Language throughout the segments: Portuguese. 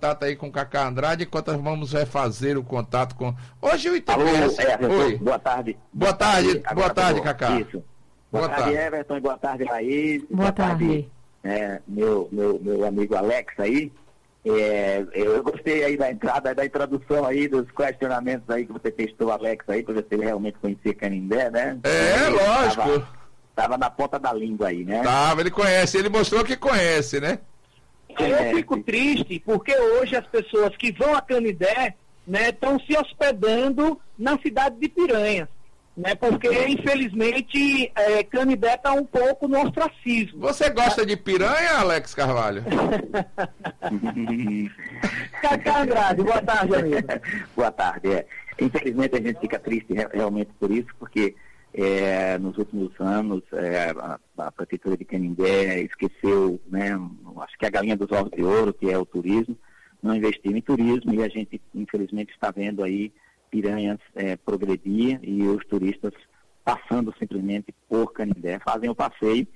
contato aí com o Cacá Andrade, enquanto vamos refazer o contato com. Hoje o ITPS. Alô, Oi. Boa tarde. Boa tarde, boa, boa tarde, Cacá. Isso. Boa, boa tarde, tarde, Everton, boa tarde, Laís. Boa, boa tarde, tarde é, meu, meu, meu amigo Alex aí. É, eu gostei aí da entrada, da introdução aí, dos questionamentos aí que você testou, Alex, aí, para se ele realmente conhecia Canindé, né? É, ele lógico. Tava, tava, na ponta da língua aí, né? Tava, ele conhece, ele mostrou que conhece, né? Eu fico triste porque hoje as pessoas que vão a Canindé estão né, se hospedando na cidade de Piranhas. Né, porque, infelizmente, é, Canindé está um pouco no ostracismo. Você gosta de piranha, Alex Carvalho? Cacá Andrade, boa tarde, amigo. boa tarde. É. Infelizmente, a gente fica triste realmente por isso, porque é, nos últimos anos, é, a, a, Prefeitura de Canindé esqueceu, né, acho que a galinha dos ovos de ouro, que é o turismo, não investiu em turismo e a gente, infelizmente, está vendo aí piranhas é, progredir e os turistas passando simplesmente por Canindé, fazem o passeio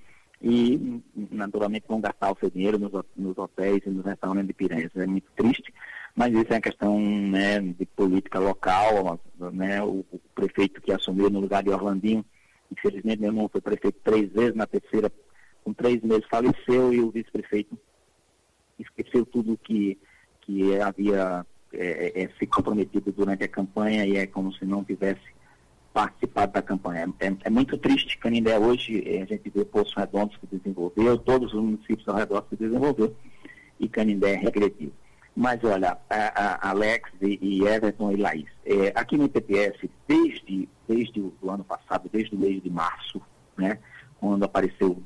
e, naturalmente, vão gastar o seu dinheiro nos, nos hotéis e nos restaurantes de piranhas. É muito triste mas isso é uma questão né, de política local, né, o, o, prefeito que assumiu no lugar de Orlandinho, infelizmente meu irmão foi prefeito três vezes, na terceira, com três meses faleceu e o vice-prefeito esqueceu tudo que, que havia é, é, é, se comprometido durante a campanha e é como se não tivesse participado da campanha. É, é, é muito triste, Canindé hoje, é, a gente vê Poços Redondos que desenvolveu, todos os municípios ao redor se desenvolveu e Canindé regrediu. Mas olha, a, a Alex e, e, Everton e Laís, é, aqui no IPPS, desde, desde o ano passado, desde o mês de março, né, quando apareceu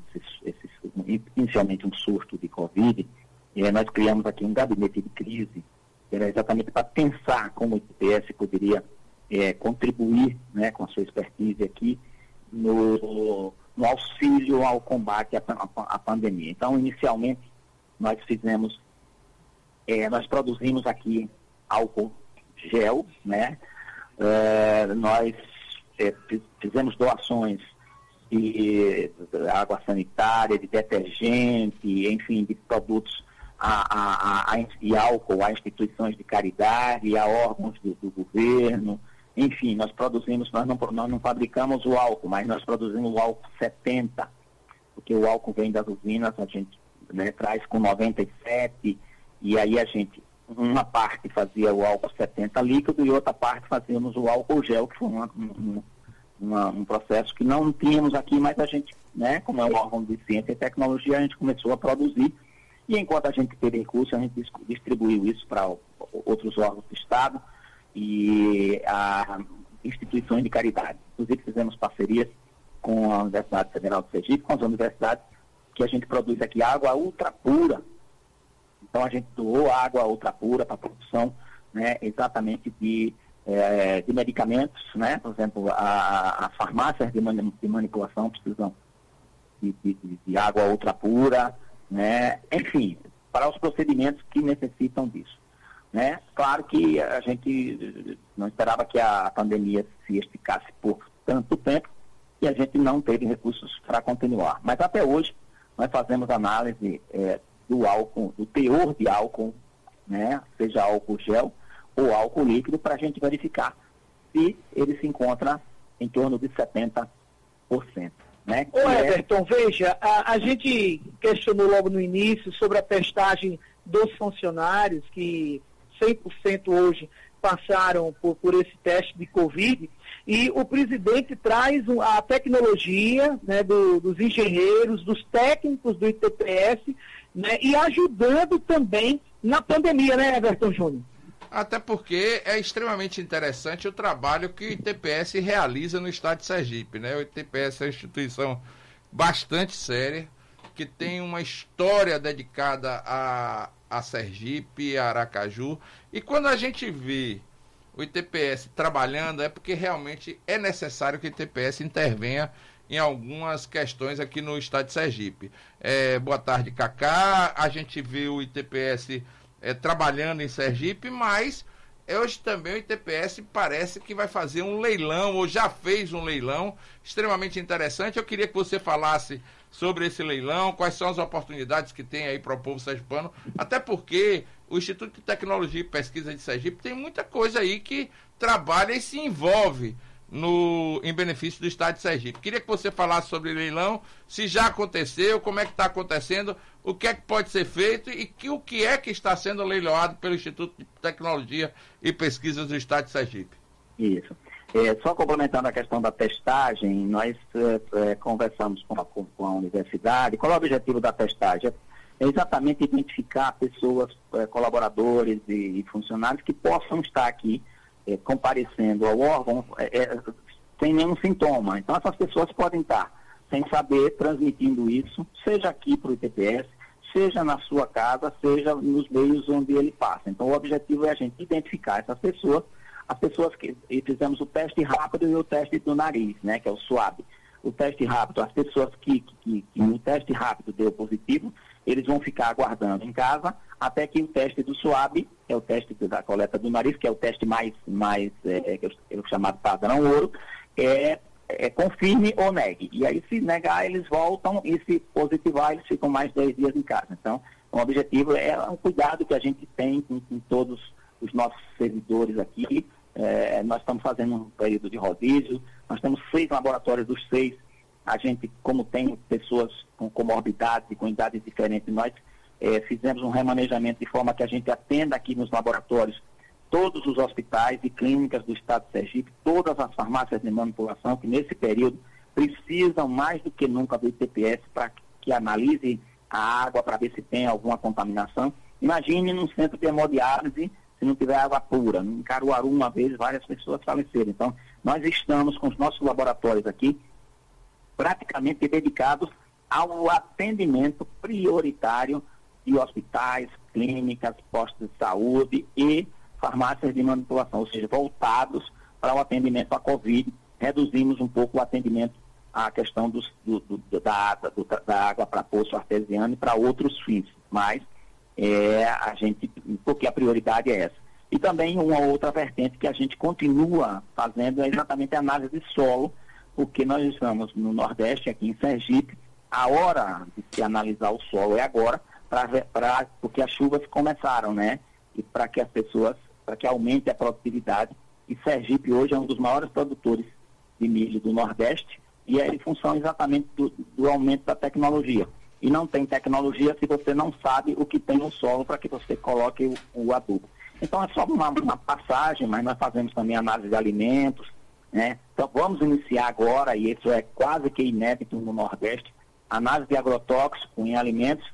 inicialmente um surto de Covid, é, nós criamos aqui um gabinete de crise, era exatamente para pensar como o IPPS poderia é, contribuir né, com a sua expertise aqui no, no auxílio ao combate à, à, à pandemia. Então, inicialmente, nós fizemos é, nós produzimos aqui álcool gel, né? É, nós é, fizemos doações de água sanitária, de detergente, enfim, de produtos a, a, a, e álcool a instituições de caridade, a órgãos do, do governo. Enfim, nós produzimos, nós não, nós não fabricamos o álcool, mas nós produzimos o álcool 70, porque o álcool vem das usinas, a gente né, traz com 97 e aí a gente, uma parte fazia o álcool 70 líquido e outra parte fazíamos o álcool gel, que foi uma, uma, um processo que não tínhamos aqui, mas a gente, né, como é um órgão de ciência e tecnologia, a gente começou a produzir. E enquanto a gente teve recurso, a gente distribuiu isso para outros órgãos do Estado e a instituições de caridade. Inclusive fizemos parcerias com a Universidade Federal de Sergipe, com as universidades que a gente produz aqui água ultra pura, então a gente doou água ultra pura para produção né, exatamente de, é, de medicamentos, né? Por exemplo, a, a farmácias de, de manipulação precisam de, de, de, água ultra pura, né? Enfim, para os procedimentos que necessitam disso. Né? Claro que a gente não esperava que a pandemia se esticasse por tanto tempo e a gente não teve recursos para continuar. Mas até hoje nós fazemos análise é, do álcool, do teor de álcool, né, seja álcool gel ou álcool líquido, para a gente verificar se ele se encontra em torno de 70%. Né, Ô é Everton, é... veja, a, a gente questionou logo no início sobre a testagem dos funcionários, que 100% hoje passaram por, por esse teste de Covid, e o presidente traz a tecnologia né, do, dos engenheiros, dos técnicos do ITPS, né, e ajudando também na pandemia, né, Everton Júnior? Até porque é extremamente interessante o trabalho que o ITPS realiza no estado de Sergipe. Né? O ITPS é uma instituição bastante séria, que tem uma história dedicada a, a Sergipe, a Aracaju. E quando a gente vê o ITPS trabalhando, é porque realmente é necessário que o ITPS intervenha em algumas questões aqui no estado de Sergipe. É, boa tarde, Cacá. A gente vê o ITPS é, trabalhando em Sergipe, mas hoje também o ITPS parece que vai fazer um leilão, ou já fez um leilão extremamente interessante. Eu queria que você falasse sobre esse leilão, quais são as oportunidades que tem aí para o povo sergipano, até porque o Instituto de Tecnologia e Pesquisa de Sergipe tem muita coisa aí que trabalha e se envolve no, em benefício do Estado de Sergipe. Queria que você falasse sobre leilão, se já aconteceu, como é que está acontecendo, o que é que pode ser feito e que, o que é que está sendo leiloado pelo Instituto de Tecnologia e Pesquisas do Estado de Sergipe. Isso. É, só complementando a questão da testagem, nós é, é, conversamos com a, com a, universidade. Qual é o objetivo da testagem? É exatamente identificar pessoas, é, colaboradores e, e, funcionários que possam estar aqui é, comparecendo ao órgão é, sem nenhum sintoma. Então, essas pessoas podem estar sem saber, transmitindo isso, seja aqui para o ITPS, seja na sua casa, seja nos meios onde ele passa. Então, o objetivo é a gente identificar essas pessoas as pessoas que fizemos o teste rápido e o teste do nariz, né, que é o SWAB. O teste rápido, as pessoas que, que, que no teste rápido deu positivo, eles vão ficar aguardando em casa até que o teste do SWAB, que é o teste da coleta do nariz, que é o teste mais, mais é, é, é o chamado padrão ouro, é, é, confirme ou negue. E aí, se negar, eles voltam e se positivar, eles ficam mais 10 dias em casa. Então, o objetivo é um cuidado que a gente tem com, com todos os nossos servidores aqui, é, nós estamos fazendo um período de rodízio, nós temos seis laboratórios dos seis. A gente, como tem pessoas com comorbidades e com idades diferentes, nós é, fizemos um remanejamento de forma que a gente atenda aqui nos laboratórios todos os hospitais e clínicas do estado de Sergipe, todas as farmácias de manipulação que nesse período precisam mais do que nunca do ITPS para que analise a água para ver se tem alguma contaminação. Imagine num centro de hemodiálise se não tiver água pura. Em Caruaru, uma vez, várias pessoas faleceram. Então, nós estamos com os nossos laboratórios aqui praticamente dedicados ao atendimento prioritário de hospitais, clínicas, postos de saúde e farmácias de manipulação, ou seja, voltados para o atendimento à Covid. Reduzimos um pouco o atendimento à questão dos, do, do, da, da água para poço artesiano e para outros fins, mas é, a gente, porque a prioridade é essa. E também uma outra vertente que a gente continua fazendo é exatamente a análise de solo, porque nós estamos no Nordeste, aqui em Sergipe, a hora de se analisar o solo é agora, pra, pra, porque as chuvas começaram, né? E para que as pessoas, para que aumente a produtividade. E Sergipe hoje é um dos maiores produtores de milho do Nordeste, e é em função exatamente do, do aumento da tecnologia. E não tem tecnologia se você não sabe o que tem no solo para que você coloque o, o, adubo. Então é só uma, uma, passagem, mas nós fazemos também análise de alimentos. Né? Então vamos iniciar agora, e isso é quase que inédito no Nordeste, análise de agrotóxico em alimentos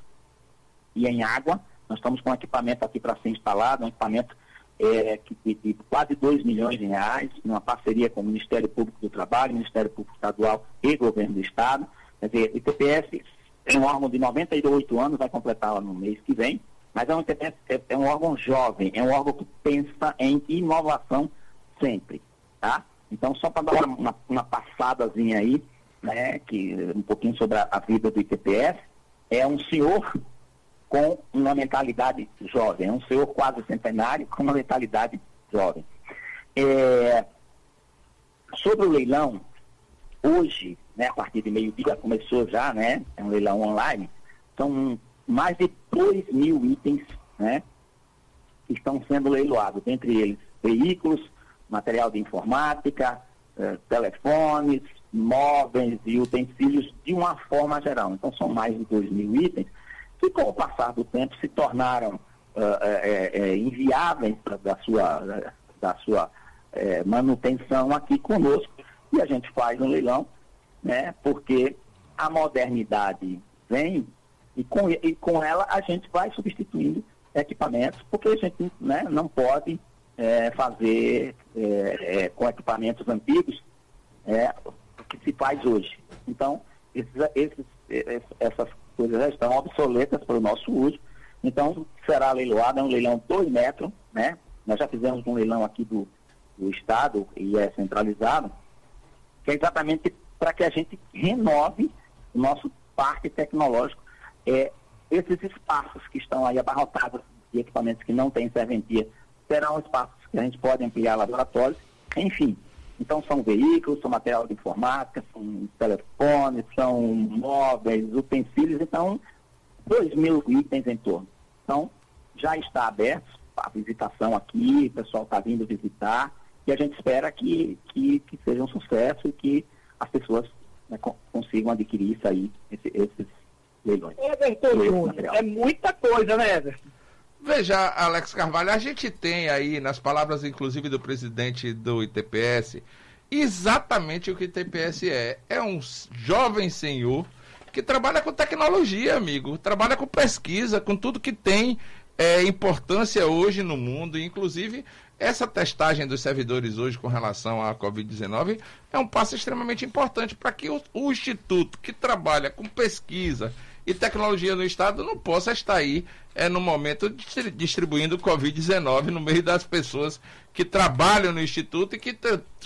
e em água. Nós estamos com um equipamento aqui para ser instalado, um equipamento é, de, de quase 2 milhões de reais, numa parceria com o Ministério Público do Trabalho, Ministério Público Estadual e Governo do Estado. Quer dizer, ITPS é um órgão de 98 anos, vai completar no mês que vem, mas é um, é, é um órgão jovem, é um órgão que pensa em inovação sempre, tá? Então, só para dar uma, uma, passadazinha aí, né, que, um pouquinho sobre a, a vida do ITPS, é um senhor com uma mentalidade jovem, é um senhor quase centenário com uma mentalidade jovem. É, sobre o leilão, hoje, né, a partir de meio-dia começou já, né, é um leilão online, são mais de 2 mil itens, né, que estão sendo leiloados, entre eles veículos, material de informática, eh, telefones, móveis e utensílios de uma forma geral. Então são mais de 2 mil itens que com o passar do tempo se tornaram uh, inviáveis da sua, da sua manutenção aqui conosco e a gente faz um leilão né? Porque a modernidade vem e com, e com ela a gente vai substituindo equipamentos, porque a gente né, não pode é, fazer é, é, com equipamentos antigos é, o que se faz hoje. Então, esses, esses, essas coisas já estão obsoletas para o nosso uso. Então, será leiloado, é um leilão 2 metros, né? Nós já fizemos um leilão aqui do, do Estado e é centralizado, que é exatamente para que a gente renove o nosso parque tecnológico. É, esses espaços que estão aí abarrotados de equipamentos que não têm serventia serão espaços que a gente pode ampliar laboratórios, enfim. Então são veículos, são material de informática, são telefones, são móveis, utensílios, então, dois mil itens em torno. Então, já está aberto a visitação aqui, o pessoal está vindo visitar, e a gente espera que, que, que seja um sucesso e que as pessoas né, consigam adquirir isso aí, esse, esses leilões. Everton Júnior, é muita coisa, né, Everton? Veja, Alex Carvalho, a gente tem aí, nas palavras inclusive do presidente do ITPS, exatamente o que o ITPS é. É um jovem senhor que trabalha com tecnologia, amigo, trabalha com pesquisa, com tudo que tem é, importância hoje no mundo, inclusive essa testagem dos servidores hoje com relação à Covid-19 é um passo extremamente importante para que o, o, instituto que trabalha com pesquisa e tecnologia no Estado não possa estar aí é, no momento distribuindo Covid-19 no meio das pessoas que trabalham no Instituto e que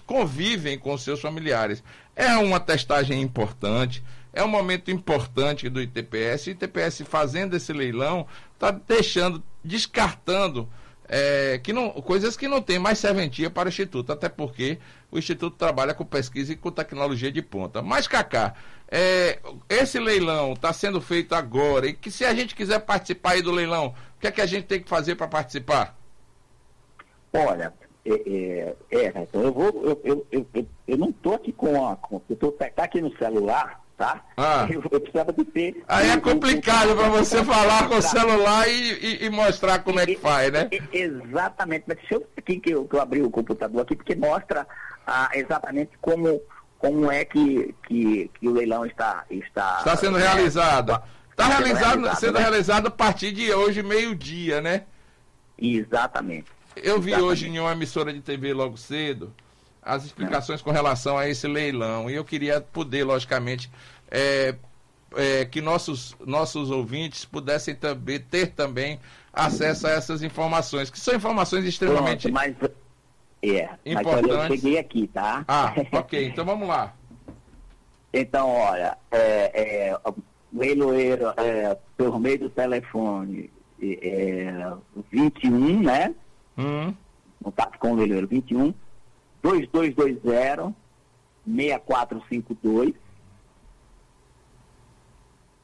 convivem com seus familiares. É uma testagem importante, é um momento importante do ITPS. O ITPS fazendo esse leilão está deixando, descartando é, que não, coisas que não tem mais serventia para o Instituto, até porque o Instituto trabalha com pesquisa e com tecnologia de ponta. Mas, Cacá, é, esse leilão está sendo feito agora e que se a gente quiser participar aí do leilão, o que é que a gente tem que fazer para participar? Olha, é, é, é, eu vou, eu, eu, eu, eu, não estou aqui com a. Com, eu tô, tá aqui no celular, tá? Ah. Eu, eu precisava de ter. Aí é complicado para você falar com o celular e, e, e, mostrar como é que faz, né? Exatamente, mas deixa eu aqui que eu, que eu abri o computador aqui, porque mostra ah, exatamente como, como é que, que, que o leilão está. Está, está sendo é, realizado. Está realizado, realizado, sendo né? realizado a partir de hoje, meio-dia, né? Exatamente. Eu vi Exatamente. hoje em uma emissora de TV logo cedo as explicações com relação a esse leilão. E eu queria poder, logicamente, é, é, que nossos, nossos ouvintes pudessem também, ter também acesso a essas informações, que são informações extremamente Pronto, mas, é, importantes. Mas eu cheguei aqui, tá? Ah, ok. Então vamos lá. Então, olha, é, é, leiloeiro é, por meio do telefone é, 21, né? Hum. Contato com o leiloeiro 21 2220 6452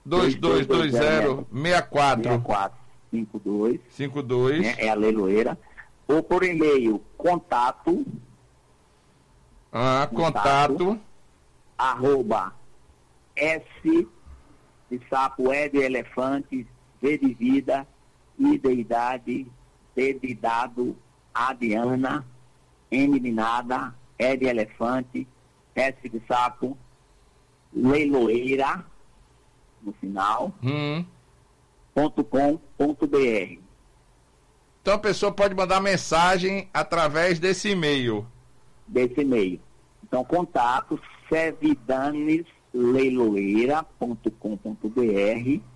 2220 6452 52 né, é a leiloeira. Ou por e-mail contato. Ah, contato, contato. Arroba S de sapo, E de elefante, V de vida, I de idade, D de dado, A de Ana, M de nada, E de elefante, S de sapo, leiloeira, no final, hum. ponto com, ponto br. Então a pessoa pode mandar mensagem através desse e-mail. Desse e-mail. Então, contato cevidanesleiloeira.com.br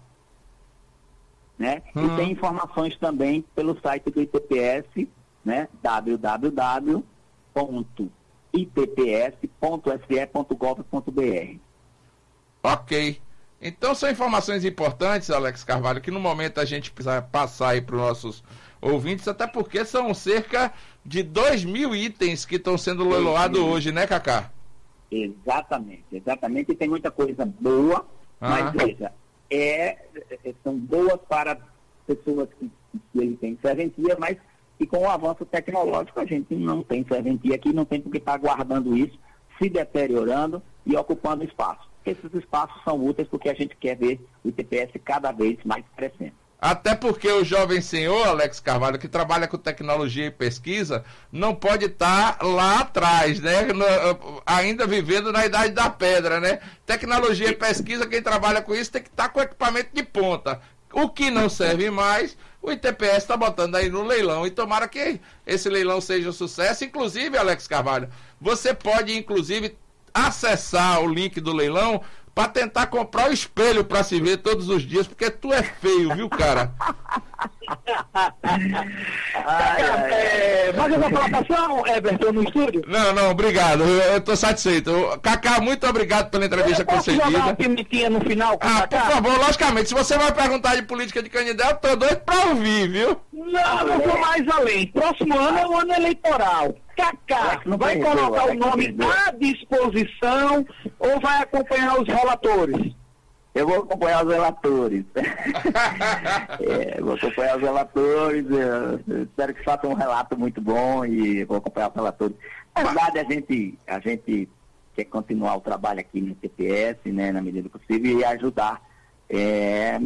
né? Hum. E tem informações também pelo site do ITPS, né? www.itps.se.gov.br. Ok. Então são informações importantes, Alex Carvalho, que no momento a gente precisa passar aí para os nossos ouvintes, até porque são cerca de 2 mil itens que estão sendo leiloados hoje, né, Cacá? Exatamente, exatamente. E tem muita coisa boa, ah. mas veja, é, é, são boas para pessoas que, que ele tem serventia, mas e com o avanço tecnológico a gente não tem serventia aqui, não tem porque estar tá guardando isso, se deteriorando e ocupando espaço. Esses espaços são úteis porque a gente quer ver o ITPS cada vez mais crescendo. Até porque o jovem senhor, Alex Carvalho, que trabalha com tecnologia e pesquisa, não pode estar tá lá atrás, né? No, ainda vivendo na idade da pedra, né? Tecnologia e pesquisa, quem trabalha com isso tem que estar tá com equipamento de ponta. O que não serve mais, o ITPS está botando aí no leilão. E tomara que esse leilão seja um sucesso. Inclusive, Alex Carvalho, você pode, inclusive, acessar o link do leilão para tentar comprar o espelho para se ver todos os dias, porque tu é feio, viu, cara? Ai, ai, é, mais alguma colocação, Everton, no estúdio? Não, não, obrigado. Eu estou satisfeito. Cacá, muito obrigado pela entrevista concedida. Posso jogar pimentinha no final com Ah, por favor, logicamente. Se você vai perguntar de política de candidato, eu tô doido para ouvir, viu? Não, eu vou mais além. Próximo ano é o ano eleitoral. Cacá, vai colocar o nome à disposição ou vai acompanhar os relatores? Eu vou acompanhar os relatores. é, vou acompanhar os relatores, espero que façam um relato muito bom e vou acompanhar os relatores. Na verdade, a gente, a gente quer continuar o trabalho aqui no TPS, né, na medida possível, e ajudar é,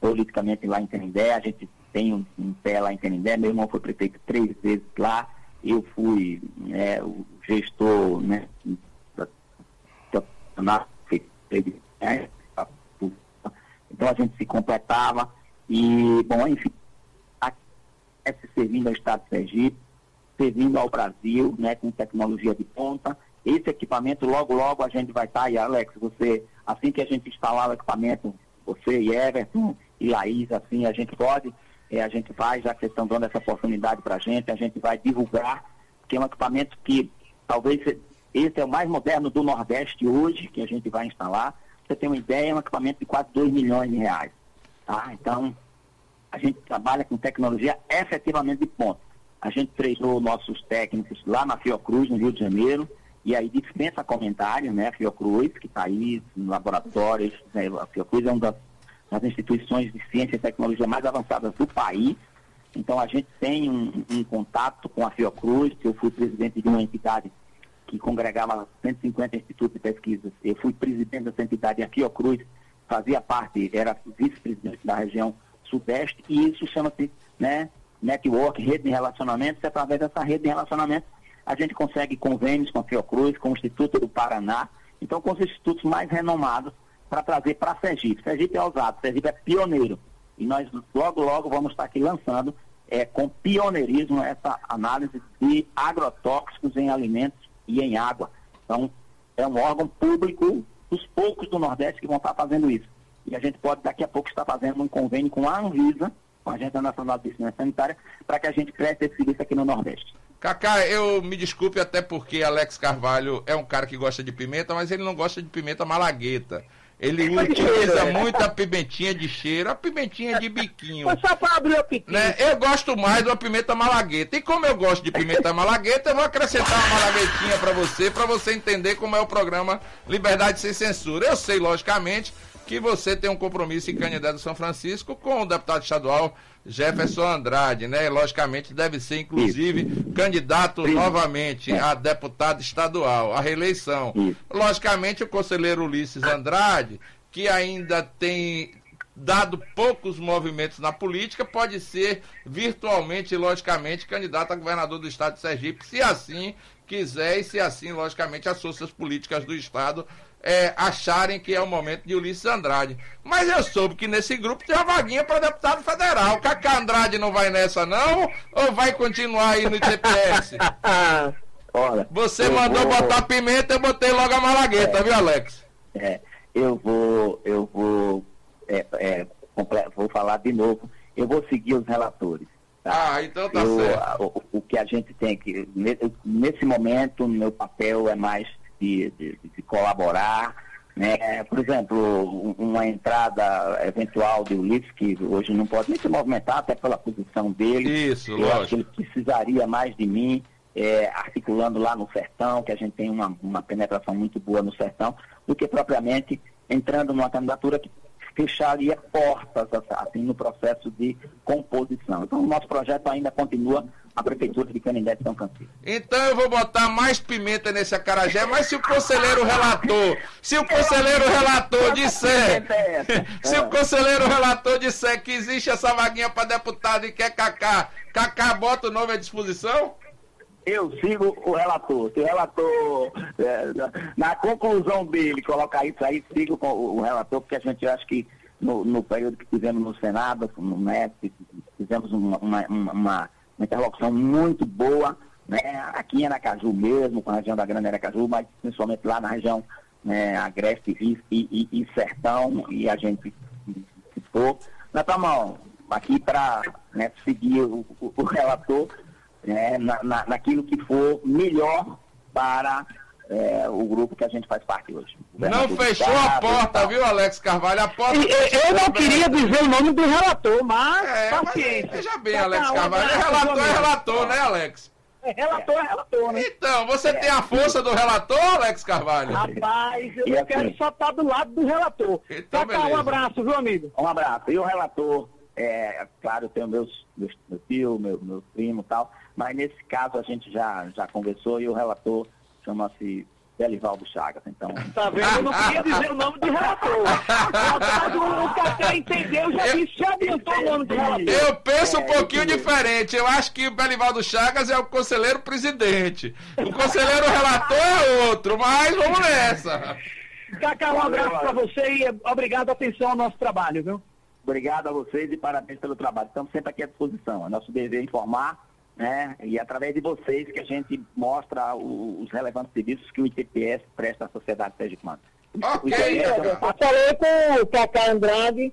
politicamente lá em Canindé. A gente tem um, um, pé lá em Canindé, meu irmão foi prefeito três vezes lá, eu fui é, o gestor né, na né, então a gente se completava e, bom, enfim, servindo ao Estado de Sergipe, servindo ao Brasil, né, com tecnologia de ponta. Esse equipamento, logo, logo a gente vai estar, e Alex, você, assim que a gente instalar o equipamento, você e Everton e Laís, assim, a gente pode, é, a gente vai, já que vocês estão dando essa oportunidade para a gente, a gente vai divulgar, que é um equipamento que talvez esse é o mais moderno do Nordeste hoje, que a gente vai instalar. Você tem uma ideia, é um equipamento de quase 2 milhões de reais. Tá? Então, a gente trabalha com tecnologia efetivamente de ponta. A gente treinou nossos técnicos lá na Fiocruz, no Rio de Janeiro, e aí dispensa comentário, né? A Fiocruz, que está aí em laboratórios, né? a Fiocruz é uma das, das, instituições de ciência e tecnologia mais avançadas do país. Então a gente tem um, um contato com a Fiocruz, que eu fui presidente de uma entidade que congregava 150 institutos de pesquisas. Eu fui presidente dessa entidade, a Fiocruz fazia parte, era vice-presidente da região sudeste, e isso chama-se né, network, rede de relacionamentos, e através dessa rede de relacionamentos a gente consegue convênios com a Fiocruz, com o Instituto do Paraná, então com os institutos mais renomados para trazer para Sergipe. Sergipe é ousado, Sergipe é pioneiro. E nós logo, logo vamos estar aqui lançando é, com pioneirismo essa análise de agrotóxicos em alimentos e em água. Então, é um órgão público dos poucos do Nordeste que vão estar fazendo isso. E a gente pode daqui a pouco estar fazendo um convênio com a Anvisa, com a Agência Nacional de Pesquisa Sanitária, para que a gente preste esse serviço aqui no Nordeste. Cacá, eu me desculpe até porque Alex Carvalho é um cara que gosta de pimenta, mas ele não gosta de pimenta malagueta. Ele utiliza é. muito a pimentinha de cheiro, a pimentinha de biquinho. Foi só para abrir o piquinho. Né? Eu gosto mais de uma pimenta malagueta. E como eu gosto de pimenta malagueta, eu vou acrescentar uma malaguetinha para você, para você entender como é o programa Liberdade Sem Censura. Eu sei, logicamente, que você tem um compromisso em Canidé do São Francisco com o deputado estadual Jefferson Andrade, né? Logicamente deve ser, inclusive, Isso. candidato Isso. novamente a deputado estadual, a reeleição. Isso. Logicamente, o conselheiro Ulisses Andrade, que ainda tem dado poucos movimentos na política, pode ser virtualmente, logicamente, candidato a governador do estado de Sergipe, se assim quiser e se assim, logicamente, as forças políticas do estado é, acharem que é o momento de Ulisses Andrade. Mas eu soube que nesse grupo tem uma vaguinha para deputado federal. Cacá Andrade não vai nessa, não? Ou vai continuar aí no ITPS? Olha, Você mandou vou... botar pimenta, eu botei logo a malagueta, é, viu, Alex? É, eu vou, eu vou, é, é, vou falar de novo. Eu vou seguir os relatores. Tá? Ah, então tá eu, certo. O, o, que a gente tem que, nesse momento, meu papel é mais de, de, de colaborar. Né? Por exemplo, uma entrada eventual de Ulisses, que hoje não pode nem se movimentar, até pela posição dele. Isso, Eu lógico. acho que ele precisaria mais de mim, é, articulando lá no sertão, que a gente tem uma, uma penetração muito boa no sertão, do que propriamente entrando numa candidatura que fecharia portas assim, no processo de composição. Então, o nosso projeto ainda continua a Prefeitura de Canindé de São Francisco. Então eu vou botar mais pimenta nesse acarajé, mas se o conselheiro relator, se o conselheiro relator disser, se o conselheiro relator disser que existe essa vaguinha para deputado e quer Cacá, Cacá bota o nome à disposição? Eu sigo o relator. Se o relator, é, na conclusão dele, colocar isso aí, sigo o relator, porque a gente acha que no, no período que tivemos no Senado, né, fizemos uma, uma, uma, uma interlocução muito boa, né, aqui em Aracaju mesmo, com a região da Grande Aracaju, mas principalmente lá na região né, Agreste e, e, e, Sertão, e a gente ficou. Estamos aqui para né, seguir o, o, o relator né, na, na, naquilo que for melhor para é, o grupo que a gente faz parte hoje. Não fechou a porta, viu, Alex Carvalho? A porta. eu não queria dizer o nome do relator, mas. É, paciência. Mas veja bem, Alex Carvalho. É relator, é relator, né, Alex? É, relator é relator, né? Então, você é. tem a força do relator, Alex Carvalho? Rapaz, eu e quero assim, só estar do lado do relator. Então, Cacá, um abraço, viu, amigo? Um abraço. E o relator, é, claro, eu tenho meus, meus, meu tio, meu, meu primo e tal, mas nesse caso a gente já, já conversou e o relator chama-se Belivaldo Chagas. Então... Tá vendo? Eu não queria dizer o nome do relator. o Cacá entendeu, já disse, já adiantou o nome do relator. Eu penso é, um pouquinho diferente. Eu acho que o Belivaldo Chagas é o conselheiro presidente. O conselheiro relator é outro, mas vamos nessa. Cacá, um abraço para você e obrigado, atenção ao nosso trabalho, viu? Obrigado a vocês e parabéns pelo trabalho. Estamos sempre aqui à disposição. É nosso dever informar né? E através de vocês que a gente mostra os relevantes serviços que o ITPS presta à sociedade sergipana. Ok. Eu falei com o Cacá Andrade,